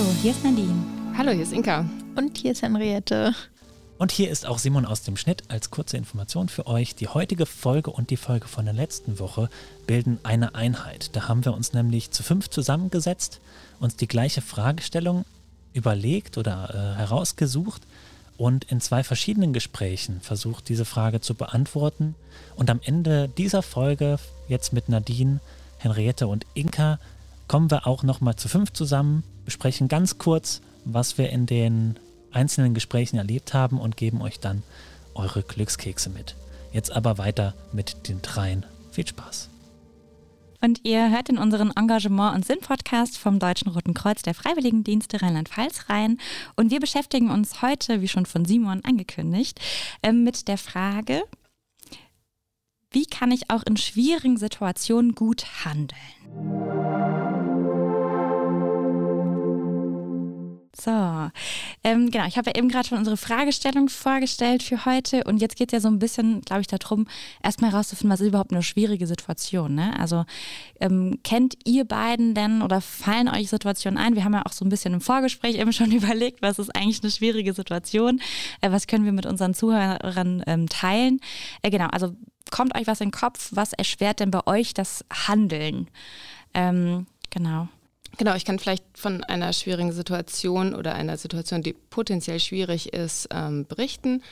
Hallo, hier ist Nadine. Hallo, hier ist Inka. Und hier ist Henriette. Und hier ist auch Simon aus dem Schnitt als kurze Information für euch. Die heutige Folge und die Folge von der letzten Woche bilden eine Einheit. Da haben wir uns nämlich zu fünf zusammengesetzt, uns die gleiche Fragestellung überlegt oder äh, herausgesucht und in zwei verschiedenen Gesprächen versucht, diese Frage zu beantworten. Und am Ende dieser Folge, jetzt mit Nadine, Henriette und Inka, kommen wir auch nochmal zu fünf zusammen, besprechen ganz kurz, was wir in den einzelnen Gesprächen erlebt haben und geben euch dann eure Glückskekse mit. Jetzt aber weiter mit den dreien. Viel Spaß. Und ihr hört in unseren Engagement- und Sinn-Podcast vom Deutschen Roten Kreuz der Freiwilligendienste Rheinland-Pfalz rein. Und wir beschäftigen uns heute, wie schon von Simon angekündigt, ähm, mit der Frage, wie kann ich auch in schwierigen Situationen gut handeln? So, ähm, genau, ich habe ja eben gerade schon unsere Fragestellung vorgestellt für heute und jetzt geht es ja so ein bisschen, glaube ich, darum, erstmal herauszufinden, was ist überhaupt eine schwierige Situation. Ne? Also ähm, kennt ihr beiden denn oder fallen euch Situationen ein? Wir haben ja auch so ein bisschen im Vorgespräch eben schon überlegt, was ist eigentlich eine schwierige Situation? Äh, was können wir mit unseren Zuhörern ähm, teilen? Äh, genau, also kommt euch was in den Kopf? Was erschwert denn bei euch das Handeln? Ähm, genau. Genau, ich kann vielleicht von einer schwierigen Situation oder einer Situation, die potenziell schwierig ist, ähm, berichten.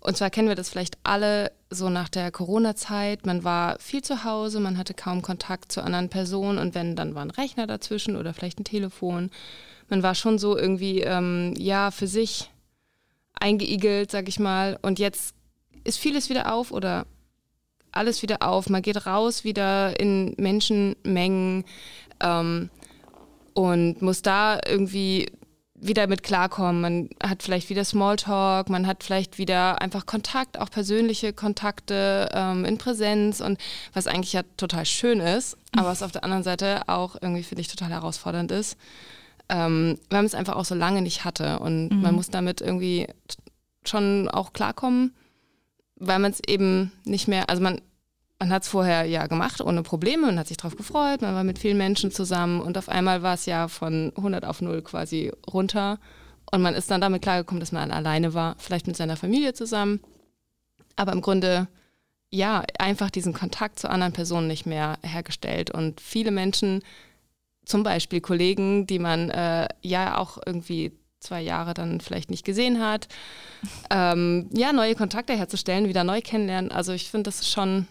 Und zwar kennen wir das vielleicht alle so nach der Corona-Zeit. Man war viel zu Hause, man hatte kaum Kontakt zu anderen Personen und wenn, dann war ein Rechner dazwischen oder vielleicht ein Telefon. Man war schon so irgendwie, ähm, ja, für sich eingeigelt, sag ich mal. Und jetzt ist vieles wieder auf oder alles wieder auf. Man geht raus wieder in Menschenmengen. Ähm, und muss da irgendwie wieder mit klarkommen. Man hat vielleicht wieder Smalltalk, man hat vielleicht wieder einfach Kontakt, auch persönliche Kontakte ähm, in Präsenz und was eigentlich ja total schön ist, aber was auf der anderen Seite auch irgendwie, finde ich, total herausfordernd ist, ähm, weil man es einfach auch so lange nicht hatte und mhm. man muss damit irgendwie schon auch klarkommen, weil man es eben nicht mehr, also man man hat es vorher ja gemacht ohne Probleme und hat sich darauf gefreut. Man war mit vielen Menschen zusammen und auf einmal war es ja von 100 auf 0 quasi runter. Und man ist dann damit klargekommen, dass man alleine war, vielleicht mit seiner Familie zusammen. Aber im Grunde, ja, einfach diesen Kontakt zu anderen Personen nicht mehr hergestellt. Und viele Menschen, zum Beispiel Kollegen, die man äh, ja auch irgendwie zwei Jahre dann vielleicht nicht gesehen hat, ähm, ja, neue Kontakte herzustellen, wieder neu kennenlernen. Also ich finde, das ist schon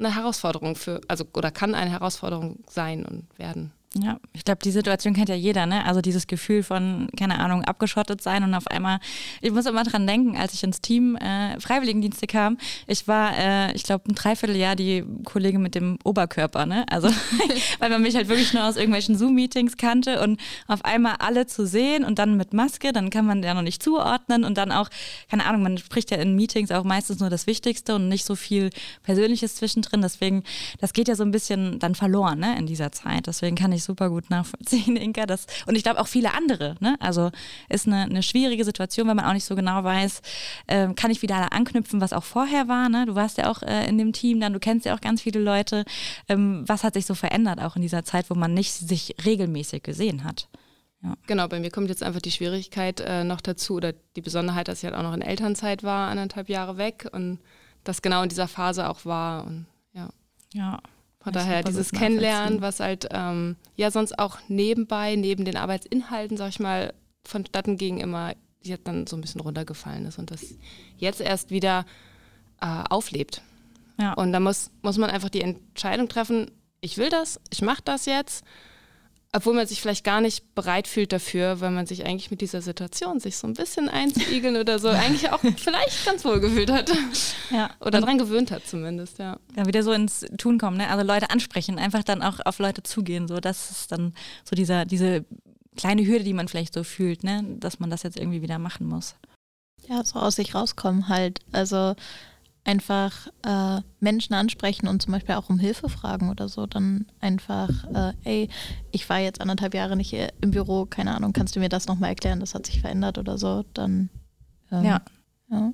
eine Herausforderung für, also oder kann eine Herausforderung sein und werden. Ja, ich glaube, die Situation kennt ja jeder, ne? Also dieses Gefühl von, keine Ahnung, abgeschottet sein und auf einmal, ich muss immer dran denken, als ich ins Team äh, Freiwilligendienste kam, ich war, äh, ich glaube, ein Dreivierteljahr die Kollegin mit dem Oberkörper, ne? Also, weil man mich halt wirklich nur aus irgendwelchen Zoom-Meetings kannte und auf einmal alle zu sehen und dann mit Maske, dann kann man ja noch nicht zuordnen und dann auch, keine Ahnung, man spricht ja in Meetings auch meistens nur das Wichtigste und nicht so viel Persönliches zwischendrin. Deswegen, das geht ja so ein bisschen dann verloren, ne? In dieser Zeit. Deswegen kann ich ich super gut nachvollziehen, Inka. Das, und ich glaube auch viele andere. Ne? Also ist eine, eine schwierige Situation, weil man auch nicht so genau weiß, äh, kann ich wieder anknüpfen, was auch vorher war. Ne? Du warst ja auch äh, in dem Team dann, du kennst ja auch ganz viele Leute. Ähm, was hat sich so verändert, auch in dieser Zeit, wo man nicht sich regelmäßig gesehen hat? Ja. Genau, bei mir kommt jetzt einfach die Schwierigkeit äh, noch dazu oder die Besonderheit, dass ich halt auch noch in Elternzeit war, anderthalb Jahre weg und das genau in dieser Phase auch war. Und, ja. ja, von daher dieses Kennenlernen, was halt ähm, ja sonst auch nebenbei, neben den Arbeitsinhalten, sag ich mal, vonstatten ging, immer jetzt dann so ein bisschen runtergefallen ist und das jetzt erst wieder äh, auflebt. Ja. Und da muss, muss man einfach die Entscheidung treffen, ich will das, ich mache das jetzt obwohl man sich vielleicht gar nicht bereit fühlt dafür, weil man sich eigentlich mit dieser Situation sich so ein bisschen einzuigeln oder so eigentlich auch vielleicht ganz wohl gefühlt hat. Ja. Oder daran gewöhnt hat zumindest, ja. Ja, wieder so ins Tun kommen, ne? Also Leute ansprechen, einfach dann auch auf Leute zugehen. So, das ist dann so dieser, diese kleine Hürde, die man vielleicht so fühlt, ne? Dass man das jetzt irgendwie wieder machen muss. Ja, so aus sich rauskommen halt. Also einfach äh, Menschen ansprechen und zum Beispiel auch um Hilfe fragen oder so, dann einfach, äh, ey, ich war jetzt anderthalb Jahre nicht im Büro, keine Ahnung, kannst du mir das nochmal erklären, das hat sich verändert oder so, dann ähm, ja. ja.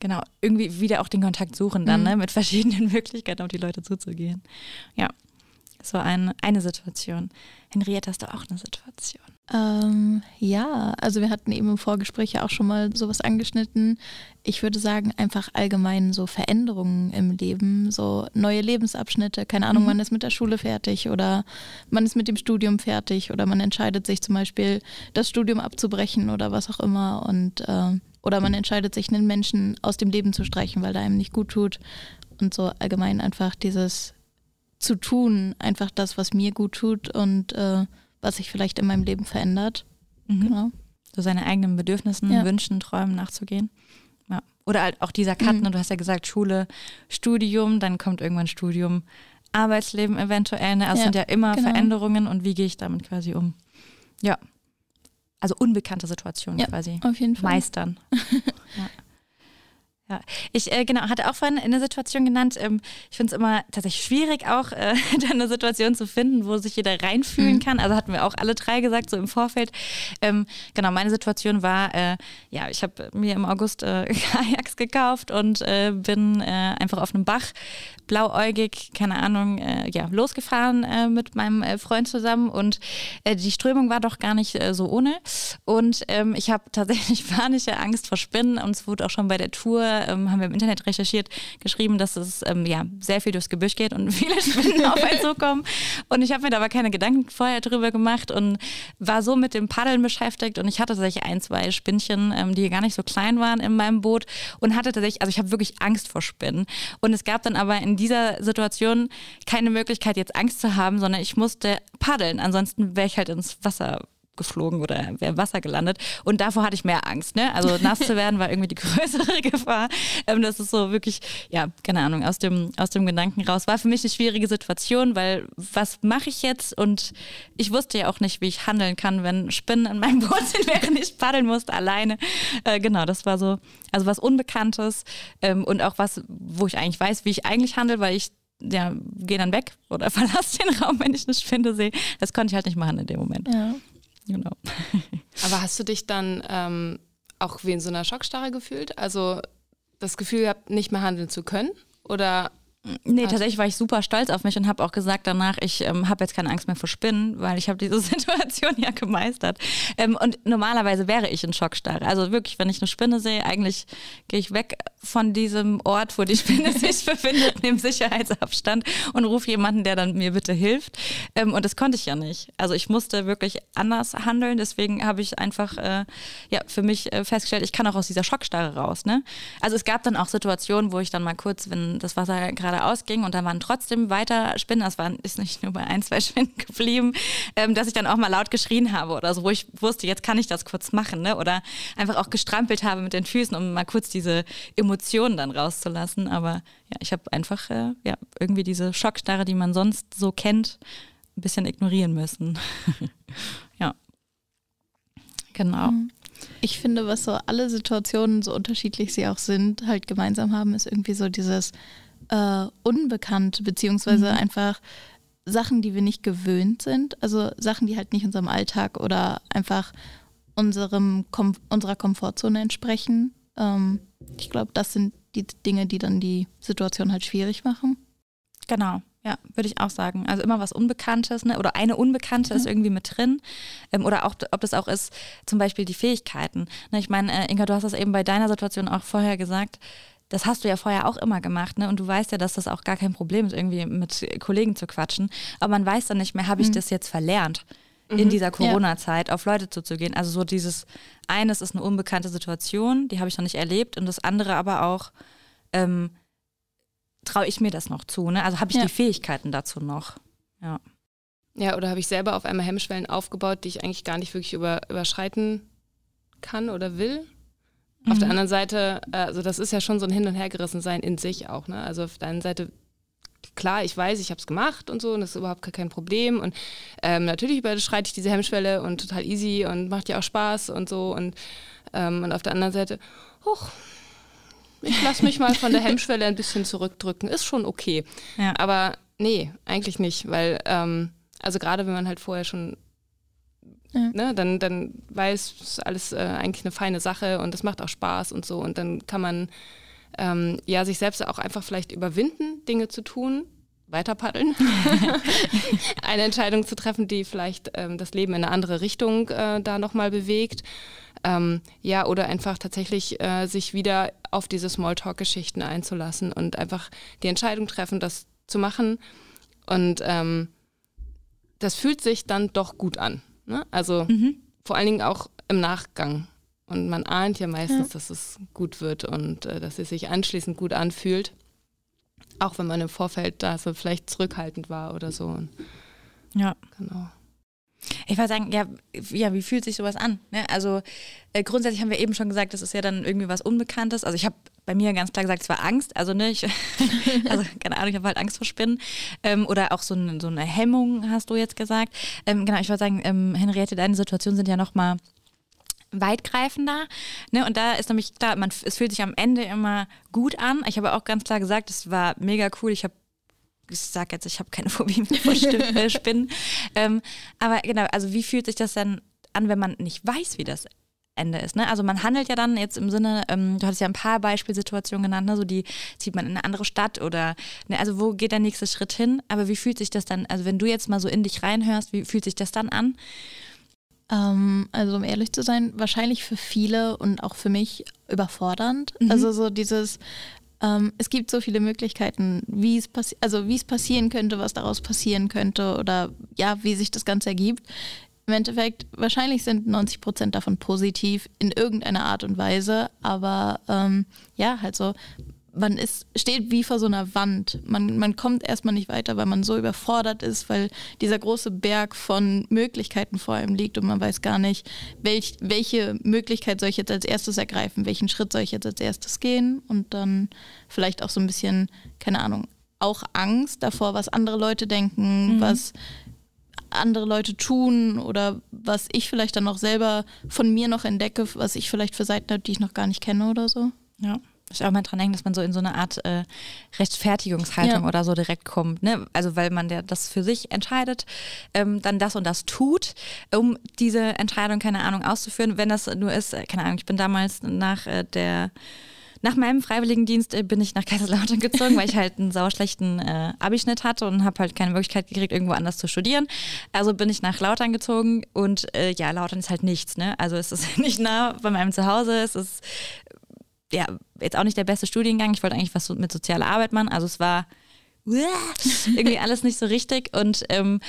Genau, irgendwie wieder auch den Kontakt suchen dann, mhm. ne, mit verschiedenen Möglichkeiten auf die Leute zuzugehen. Ja, so ein, eine Situation. Henriette, hast du auch eine Situation? Ähm, ja, also wir hatten eben im Vorgespräch ja auch schon mal sowas angeschnitten. Ich würde sagen, einfach allgemein so Veränderungen im Leben, so neue Lebensabschnitte. Keine Ahnung, mhm. man ist mit der Schule fertig oder man ist mit dem Studium fertig oder man entscheidet sich zum Beispiel, das Studium abzubrechen oder was auch immer. Und äh, oder man entscheidet sich, einen Menschen aus dem Leben zu streichen, weil der einem nicht gut tut. Und so allgemein einfach dieses zu tun, einfach das, was mir gut tut und äh, was sich vielleicht in meinem Leben verändert. Mhm. Genau. So seine eigenen Bedürfnissen, ja. Wünschen, Träumen nachzugehen. Ja. Oder halt auch dieser Cut, mhm. ne? du hast ja gesagt, Schule, Studium, dann kommt irgendwann Studium, Arbeitsleben eventuell. Ne? Also ja, sind ja immer genau. Veränderungen und wie gehe ich damit quasi um? Ja. Also unbekannte Situationen ja, quasi. Auf jeden Fall. Meistern. ja. Ja, ich äh, genau hatte auch vorhin eine Situation genannt. Ähm, ich finde es immer tatsächlich schwierig, auch äh, eine Situation zu finden, wo sich jeder reinfühlen mhm. kann. Also hatten wir auch alle drei gesagt, so im Vorfeld. Ähm, genau, meine Situation war, äh, ja, ich habe mir im August äh, Kajaks gekauft und äh, bin äh, einfach auf einem Bach blauäugig, keine Ahnung, äh, ja, losgefahren äh, mit meinem äh, Freund zusammen und äh, die Strömung war doch gar nicht äh, so ohne. Und ähm, ich habe tatsächlich panische Angst vor Spinnen und es wurde auch schon bei der Tour, ähm, haben wir im Internet recherchiert, geschrieben, dass es ähm, ja sehr viel durchs Gebüsch geht und viele Spinnen auf einen zukommen. Und ich habe mir da aber keine Gedanken vorher drüber gemacht und war so mit dem Paddeln beschäftigt und ich hatte tatsächlich ein, zwei Spinnchen, ähm, die gar nicht so klein waren in meinem Boot und hatte tatsächlich, also ich habe wirklich Angst vor Spinnen. Und es gab dann aber in dieser Situation keine Möglichkeit, jetzt Angst zu haben, sondern ich musste paddeln. Ansonsten wäre ich halt ins Wasser geflogen oder wäre im Wasser gelandet. Und davor hatte ich mehr Angst. Ne? Also nass zu werden war irgendwie die größere Gefahr. Ähm, das ist so wirklich, ja, keine Ahnung, aus dem, aus dem Gedanken raus. War für mich eine schwierige Situation, weil was mache ich jetzt? Und ich wusste ja auch nicht, wie ich handeln kann, wenn Spinnen in meinem Boot sind, während ich paddeln musste, alleine. Äh, genau, das war so, also was Unbekanntes ähm, und auch was, wo ich eigentlich weiß, wie ich eigentlich handle, weil ich ja, gehe dann weg oder verlasse den Raum, wenn ich eine Spinne sehe. Das konnte ich halt nicht machen in dem Moment. Ja. Genau. Aber hast du dich dann ähm, auch wie in so einer Schockstarre gefühlt? Also das Gefühl gehabt, nicht mehr handeln zu können? Oder Nee, tatsächlich war ich super stolz auf mich und habe auch gesagt danach, ich ähm, habe jetzt keine Angst mehr vor Spinnen, weil ich habe diese Situation ja gemeistert. Ähm, und normalerweise wäre ich in Schockstarre. Also wirklich, wenn ich eine Spinne sehe, eigentlich gehe ich weg von diesem Ort, wo die Spinne sich befindet, nehme Sicherheitsabstand und rufe jemanden, der dann mir bitte hilft. Ähm, und das konnte ich ja nicht. Also ich musste wirklich anders handeln. Deswegen habe ich einfach äh, ja, für mich äh, festgestellt, ich kann auch aus dieser Schockstarre raus. Ne? Also es gab dann auch Situationen, wo ich dann mal kurz, wenn das Wasser gerade gerade ausging und da waren trotzdem weiter Spinnen, das waren, ist nicht nur bei ein, zwei Spinnen geblieben, ähm, dass ich dann auch mal laut geschrien habe oder so, wo ich wusste, jetzt kann ich das kurz machen, ne? Oder einfach auch gestrampelt habe mit den Füßen, um mal kurz diese Emotionen dann rauszulassen. Aber ja, ich habe einfach äh, ja, irgendwie diese Schockstarre, die man sonst so kennt, ein bisschen ignorieren müssen. ja. Genau. Mhm. Ich finde, was so alle Situationen, so unterschiedlich sie auch sind, halt gemeinsam haben, ist irgendwie so dieses äh, unbekannt, beziehungsweise mhm. einfach Sachen, die wir nicht gewöhnt sind, also Sachen, die halt nicht unserem Alltag oder einfach unserem Kom unserer Komfortzone entsprechen. Ähm, ich glaube, das sind die Dinge, die dann die Situation halt schwierig machen. Genau. Ja, würde ich auch sagen. Also immer was Unbekanntes, ne? oder eine Unbekannte mhm. ist irgendwie mit drin. Ähm, oder auch, ob das auch ist, zum Beispiel die Fähigkeiten. Ne? Ich meine, äh, Inga, du hast das eben bei deiner Situation auch vorher gesagt das hast du ja vorher auch immer gemacht, ne? Und du weißt ja, dass das auch gar kein Problem ist, irgendwie mit Kollegen zu quatschen. Aber man weiß dann nicht mehr, habe ich mhm. das jetzt verlernt, mhm. in dieser Corona-Zeit auf Leute zuzugehen. Also so dieses, eines ist eine unbekannte Situation, die habe ich noch nicht erlebt, und das andere aber auch, ähm, traue ich mir das noch zu, ne? Also habe ich ja. die Fähigkeiten dazu noch. Ja. Ja, oder habe ich selber auf einmal Hemmschwellen aufgebaut, die ich eigentlich gar nicht wirklich über, überschreiten kann oder will? Mhm. Auf der mhm. anderen Seite, äh, also das ist ja schon so ein Hin- und Hergerissensein in sich auch. Ne? Also auf der einen Seite, klar, ich weiß, ich habe es gemacht und so und das ist überhaupt kein Problem. Und ähm, natürlich überschreite ich diese Hemmschwelle und total easy und macht ja auch Spaß und so. Und, ähm, und auf der anderen Seite, hoch, ich lasse mich mal von der Hemmschwelle ein bisschen zurückdrücken. Ist schon okay. Ja. Aber nee, eigentlich nicht, weil, ähm, also gerade wenn man halt vorher schon ja. Ne, dann, dann weiß es alles äh, eigentlich eine feine Sache und es macht auch Spaß und so. Und dann kann man ähm, ja sich selbst auch einfach vielleicht überwinden, Dinge zu tun, weiter paddeln, eine Entscheidung zu treffen, die vielleicht ähm, das Leben in eine andere Richtung äh, da nochmal bewegt. Ähm, ja, oder einfach tatsächlich äh, sich wieder auf diese Smalltalk-Geschichten einzulassen und einfach die Entscheidung treffen, das zu machen. Und ähm, das fühlt sich dann doch gut an. Ne? Also mhm. vor allen Dingen auch im Nachgang. Und man ahnt ja meistens, ja. dass es gut wird und äh, dass es sich anschließend gut anfühlt. Auch wenn man im Vorfeld da so vielleicht zurückhaltend war oder so. Ja. Genau. Ich würde sagen, ja, ja, wie fühlt sich sowas an? Ne? Also äh, grundsätzlich haben wir eben schon gesagt, das ist ja dann irgendwie was Unbekanntes. Also ich habe bei mir ganz klar gesagt, es war Angst. Also ne, ich, also keine Ahnung, ich habe halt Angst vor Spinnen. Ähm, oder auch so, ein, so, eine Hemmung, hast du jetzt gesagt. Ähm, genau, ich würde sagen, ähm, Henriette, deine Situation sind ja nochmal weitgreifender. Ne? Und da ist nämlich klar, man, es fühlt sich am Ende immer gut an. Ich habe auch ganz klar gesagt, es war mega cool. Ich habe ich sage jetzt, ich habe keine Phobie vor äh, Spinnen. ähm, aber genau, also wie fühlt sich das dann an, wenn man nicht weiß, wie das Ende ist. Ne? Also man handelt ja dann jetzt im Sinne, ähm, du hattest ja ein paar Beispielsituationen genannt, ne? so die zieht man in eine andere Stadt oder, ne? also wo geht der nächste Schritt hin? Aber wie fühlt sich das dann, also wenn du jetzt mal so in dich reinhörst, wie fühlt sich das dann an? Ähm, also um ehrlich zu sein, wahrscheinlich für viele und auch für mich überfordernd. Mhm. Also so dieses, ähm, es gibt so viele Möglichkeiten, wie es passi also wie es passieren könnte, was daraus passieren könnte oder ja, wie sich das Ganze ergibt. Im Endeffekt, wahrscheinlich sind 90 Prozent davon positiv in irgendeiner Art und Weise, aber ähm, ja, halt so, man ist, steht wie vor so einer Wand. Man, man kommt erstmal nicht weiter, weil man so überfordert ist, weil dieser große Berg von Möglichkeiten vor einem liegt und man weiß gar nicht, welch, welche Möglichkeit soll ich jetzt als erstes ergreifen, welchen Schritt soll ich jetzt als erstes gehen und dann vielleicht auch so ein bisschen, keine Ahnung, auch Angst davor, was andere Leute denken, mhm. was andere Leute tun oder was ich vielleicht dann auch selber von mir noch entdecke, was ich vielleicht für Seiten habe, die ich noch gar nicht kenne oder so. Ja ich auch mal dran denken, dass man so in so eine Art äh, Rechtfertigungshaltung ja. oder so direkt kommt. Ne? Also weil man der das für sich entscheidet, ähm, dann das und das tut, um diese Entscheidung, keine Ahnung, auszuführen. Wenn das nur ist, äh, keine Ahnung, ich bin damals nach äh, der nach meinem Freiwilligendienst äh, bin ich nach Kaiserslautern gezogen, weil ich halt einen sauschlechten äh, Abischnitt hatte und habe halt keine Möglichkeit gekriegt, irgendwo anders zu studieren. Also bin ich nach Lautern gezogen und äh, ja, Lautern ist halt nichts. Ne? Also es ist nicht nah bei meinem Zuhause, es ist ja, jetzt auch nicht der beste Studiengang. Ich wollte eigentlich was mit sozialer Arbeit machen. Also es war irgendwie alles nicht so richtig. Und ähm,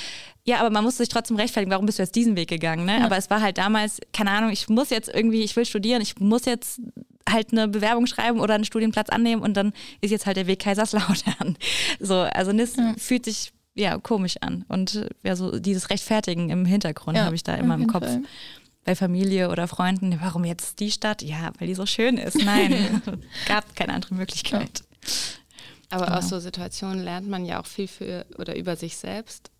ja, aber man musste sich trotzdem rechtfertigen, warum bist du jetzt diesen Weg gegangen? Ne? Ja. Aber es war halt damals, keine Ahnung, ich muss jetzt irgendwie, ich will studieren, ich muss jetzt halt eine Bewerbung schreiben oder einen Studienplatz annehmen und dann ist jetzt halt der Weg Kaiserslautern. So, also das ja. fühlt sich ja komisch an. Und ja, so dieses Rechtfertigen im Hintergrund ja, habe ich da immer im Kopf. Fall bei Familie oder Freunden, warum jetzt die Stadt? Ja, weil die so schön ist. Nein, gab keine andere Möglichkeit. Aber genau. aus so Situationen lernt man ja auch viel für oder über sich selbst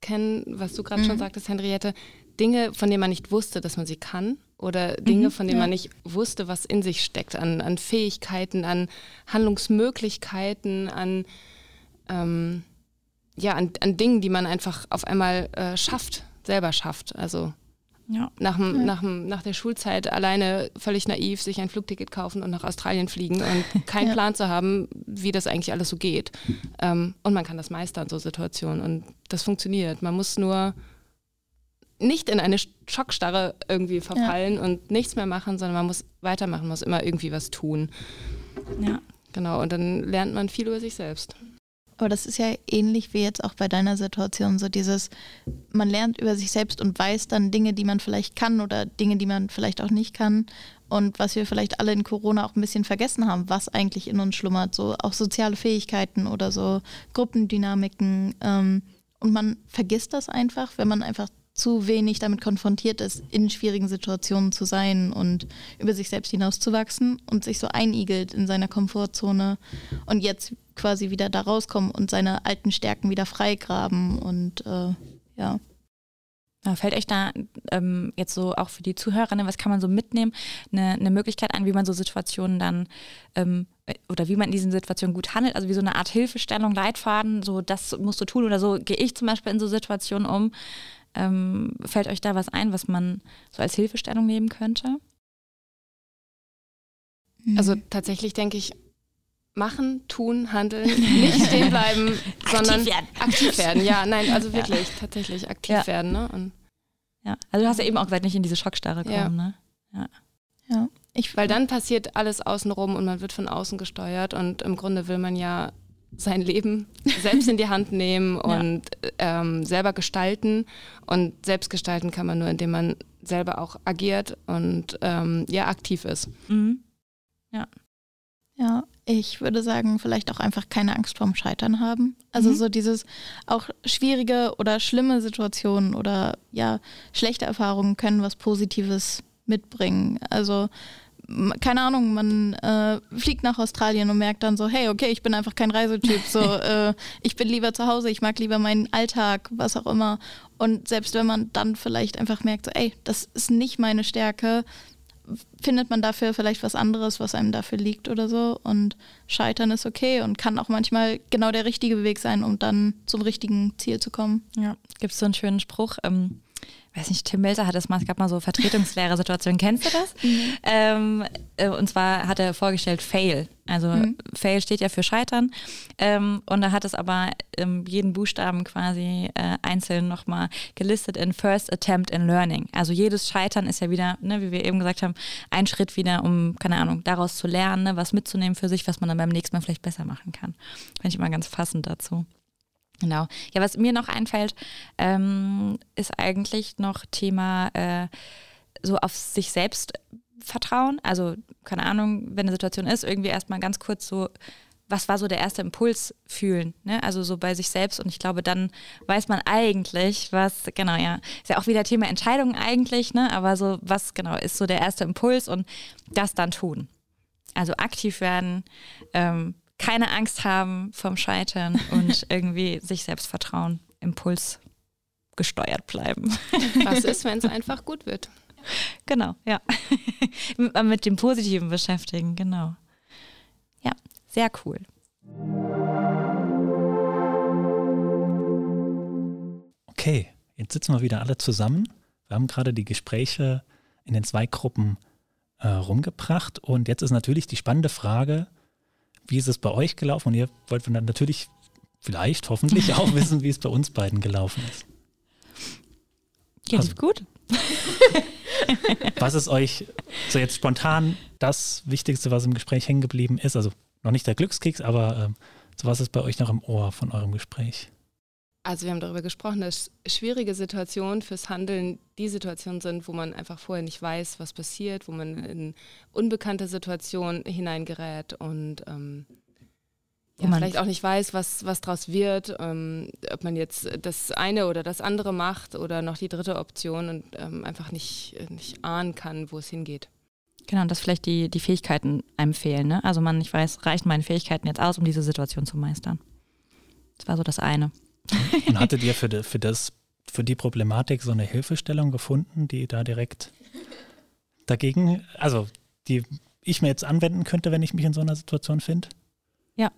kennen, was du gerade mhm. schon sagtest, Henriette. Dinge, von denen man nicht wusste, dass man sie kann oder Dinge, mhm, von denen ja. man nicht wusste, was in sich steckt, an, an Fähigkeiten, an Handlungsmöglichkeiten, an, ähm, ja, an, an Dingen, die man einfach auf einmal äh, schafft, selber schafft. Also ja. Nach, dem, ja. nach, dem, nach der Schulzeit alleine völlig naiv sich ein Flugticket kaufen und nach Australien fliegen und keinen ja. Plan zu haben, wie das eigentlich alles so geht. Ähm, und man kann das meistern, so Situationen. Und das funktioniert. Man muss nur nicht in eine Schockstarre irgendwie verfallen ja. und nichts mehr machen, sondern man muss weitermachen, muss immer irgendwie was tun. Ja. Genau, und dann lernt man viel über sich selbst. Aber das ist ja ähnlich wie jetzt auch bei deiner Situation, so dieses, man lernt über sich selbst und weiß dann Dinge, die man vielleicht kann oder Dinge, die man vielleicht auch nicht kann. Und was wir vielleicht alle in Corona auch ein bisschen vergessen haben, was eigentlich in uns schlummert, so auch soziale Fähigkeiten oder so Gruppendynamiken. Ähm, und man vergisst das einfach, wenn man einfach zu wenig damit konfrontiert ist, in schwierigen Situationen zu sein und über sich selbst hinauszuwachsen und sich so einigelt in seiner Komfortzone und jetzt quasi wieder da rauskommen und seine alten Stärken wieder freigraben und äh, ja. Ja, fällt euch da ähm, jetzt so auch für die Zuhörerinnen, was kann man so mitnehmen, eine, eine Möglichkeit an, wie man so Situationen dann ähm, äh, oder wie man in diesen Situationen gut handelt, also wie so eine Art Hilfestellung, Leitfaden, so das musst du tun oder so gehe ich zum Beispiel in so Situationen um. Ähm, fällt euch da was ein, was man so als Hilfestellung nehmen könnte? Also tatsächlich denke ich, machen, tun, handeln, nicht stehen bleiben, sondern aktiv werden. aktiv werden. Ja, nein, also wirklich, ja. tatsächlich aktiv ja. werden. Ne? Und ja, also du hast ja eben auch gesagt, nicht in diese Schockstarre kommen. Ja. Ne? Ja. Ja. Ich, Weil dann passiert alles außenrum und man wird von außen gesteuert und im Grunde will man ja sein Leben selbst in die Hand nehmen und ja. ähm, selber gestalten. Und selbst gestalten kann man nur, indem man selber auch agiert und ähm, ja aktiv ist. Mhm. Ja. Ja, ich würde sagen, vielleicht auch einfach keine Angst vorm Scheitern haben. Also mhm. so dieses auch schwierige oder schlimme Situationen oder ja, schlechte Erfahrungen können was Positives mitbringen. Also keine Ahnung, man äh, fliegt nach Australien und merkt dann so, hey, okay, ich bin einfach kein Reisetyp, so, äh, ich bin lieber zu Hause, ich mag lieber meinen Alltag, was auch immer. Und selbst wenn man dann vielleicht einfach merkt, so, ey, das ist nicht meine Stärke, findet man dafür vielleicht was anderes, was einem dafür liegt oder so. Und Scheitern ist okay und kann auch manchmal genau der richtige Weg sein, um dann zum richtigen Ziel zu kommen. Ja, gibt es so einen schönen Spruch, ähm, weiß nicht, Tim Melzer hat das mal, es gab mal so Vertretungslehrersituationen, kennst du das? Mhm. Ähm, äh, und zwar hat er vorgestellt Fail. Also mhm. Fail steht ja für Scheitern. Ähm, und da hat es aber ähm, jeden Buchstaben quasi äh, einzeln nochmal gelistet in First Attempt in Learning. Also jedes Scheitern ist ja wieder, ne, wie wir eben gesagt haben, ein Schritt wieder, um, keine Ahnung, daraus zu lernen, ne, was mitzunehmen für sich, was man dann beim nächsten Mal vielleicht besser machen kann. Finde ich immer ganz passend dazu. Genau. Ja, was mir noch einfällt, ähm, ist eigentlich noch Thema äh, so auf sich selbst vertrauen. Also, keine Ahnung, wenn eine Situation ist, irgendwie erstmal ganz kurz so, was war so der erste Impuls fühlen, ne? Also so bei sich selbst und ich glaube, dann weiß man eigentlich, was, genau, ja, ist ja auch wieder Thema Entscheidungen eigentlich, ne? Aber so, was genau ist so der erste Impuls und das dann tun. Also aktiv werden, ähm, keine Angst haben vom Scheitern und irgendwie sich selbst vertrauen, Impuls gesteuert bleiben. Was ist, wenn es einfach gut wird? Genau, ja. Mit dem Positiven beschäftigen, genau. Ja, sehr cool. Okay, jetzt sitzen wir wieder alle zusammen. Wir haben gerade die Gespräche in den zwei Gruppen äh, rumgebracht und jetzt ist natürlich die spannende Frage, wie ist es bei euch gelaufen? Und ihr wollt dann natürlich vielleicht, hoffentlich auch wissen, wie es bei uns beiden gelaufen ist. Geht also, gut. was ist euch so jetzt spontan das Wichtigste, was im Gespräch hängen geblieben ist? Also noch nicht der Glückskeks, aber ähm, so was ist bei euch noch im Ohr von eurem Gespräch? Also wir haben darüber gesprochen, dass schwierige Situationen fürs Handeln die Situationen sind, wo man einfach vorher nicht weiß, was passiert, wo man in unbekannte Situationen hineingerät und ähm, ja, vielleicht auch nicht weiß, was, was draus wird, ähm, ob man jetzt das eine oder das andere macht oder noch die dritte Option und ähm, einfach nicht, nicht ahnen kann, wo es hingeht. Genau, und dass vielleicht die, die Fähigkeiten einem fehlen. Ne? Also man nicht weiß, reichen meine Fähigkeiten jetzt aus, um diese Situation zu meistern. Das war so das eine. Und hattet ihr für, de, für, das, für die Problematik so eine Hilfestellung gefunden, die da direkt dagegen, also die ich mir jetzt anwenden könnte, wenn ich mich in so einer Situation finde? Ja.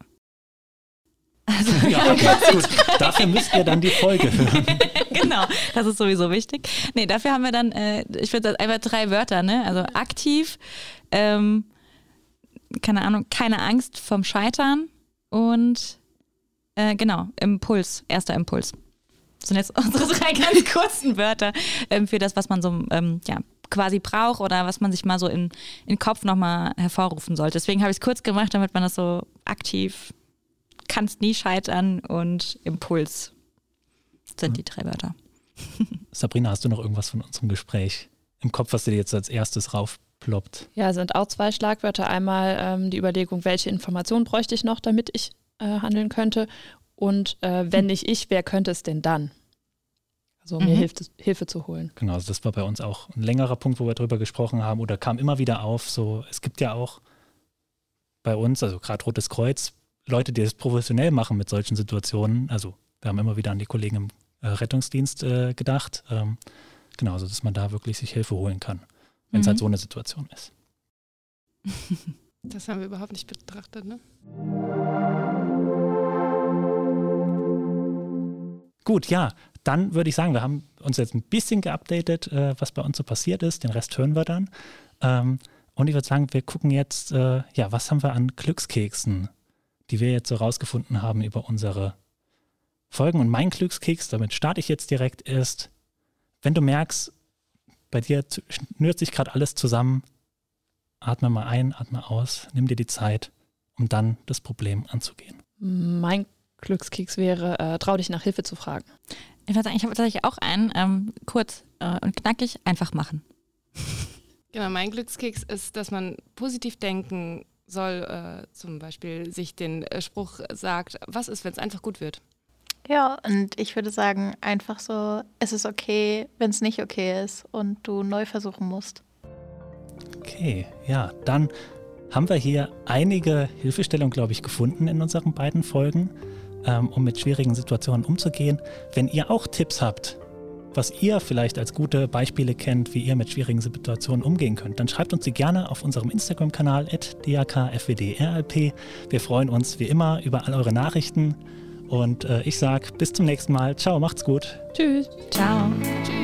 Also, ja, okay, gut. Dafür müsst ihr dann die Folge hören. genau, das ist sowieso wichtig. Nee, dafür haben wir dann, äh, ich würde einfach drei Wörter, ne? Also aktiv, ähm, keine Ahnung, keine Angst vom Scheitern und äh, genau, Impuls, erster Impuls. Das sind jetzt unsere drei ganz kurzen Wörter ähm, für das, was man so ähm, ja, quasi braucht oder was man sich mal so in, in den Kopf nochmal hervorrufen sollte. Deswegen habe ich es kurz gemacht, damit man das so aktiv, kannst nie scheitern und Impuls sind die drei Wörter. Sabrina, hast du noch irgendwas von unserem Gespräch im Kopf, was dir jetzt als erstes raufploppt? Ja, sind auch zwei Schlagwörter. Einmal ähm, die Überlegung, welche Informationen bräuchte ich noch, damit ich äh, handeln könnte. Und äh, wenn nicht ich, wer könnte es denn dann? Also um mhm. mir Hilfe, Hilfe zu holen. Genau, also das war bei uns auch ein längerer Punkt, wo wir darüber gesprochen haben oder kam immer wieder auf. So, es gibt ja auch bei uns, also gerade Rotes Kreuz, Leute, die das professionell machen mit solchen Situationen. Also wir haben immer wieder an die Kollegen im äh, Rettungsdienst äh, gedacht. Ähm, genau, also dass man da wirklich sich Hilfe holen kann, wenn es halt mhm. halt so eine Situation ist. Das haben wir überhaupt nicht betrachtet, ne? Gut, ja, dann würde ich sagen, wir haben uns jetzt ein bisschen geupdatet, äh, was bei uns so passiert ist. Den Rest hören wir dann. Ähm, und ich würde sagen, wir gucken jetzt, äh, ja, was haben wir an Glückskeksen die wir jetzt so rausgefunden haben über unsere Folgen. Und mein Glückskeks, damit starte ich jetzt direkt, ist, wenn du merkst, bei dir schnürt sich gerade alles zusammen, atme mal ein, atme aus, nimm dir die Zeit, um dann das Problem anzugehen. Mein Glückskeks wäre, äh, trau dich nach Hilfe zu fragen. Ich würde sagen, ich habe tatsächlich auch einen, ähm, kurz äh, und knackig, einfach machen. Genau, mein Glückskeks ist, dass man positiv denken soll, äh, zum Beispiel sich den äh, Spruch sagt, was ist, wenn es einfach gut wird? Ja, und ich würde sagen, einfach so, es ist okay, wenn es nicht okay ist und du neu versuchen musst. Okay, ja, dann haben wir hier einige Hilfestellungen, glaube ich, gefunden in unseren beiden Folgen, ähm, um mit schwierigen Situationen umzugehen. Wenn ihr auch Tipps habt, was ihr vielleicht als gute Beispiele kennt, wie ihr mit schwierigen Situationen umgehen könnt, dann schreibt uns sie gerne auf unserem Instagram-Kanal @dakfwdrlp. Wir freuen uns wie immer über all eure Nachrichten und äh, ich sage bis zum nächsten Mal. Ciao, macht's gut. Tschüss. Ciao. Tschüss.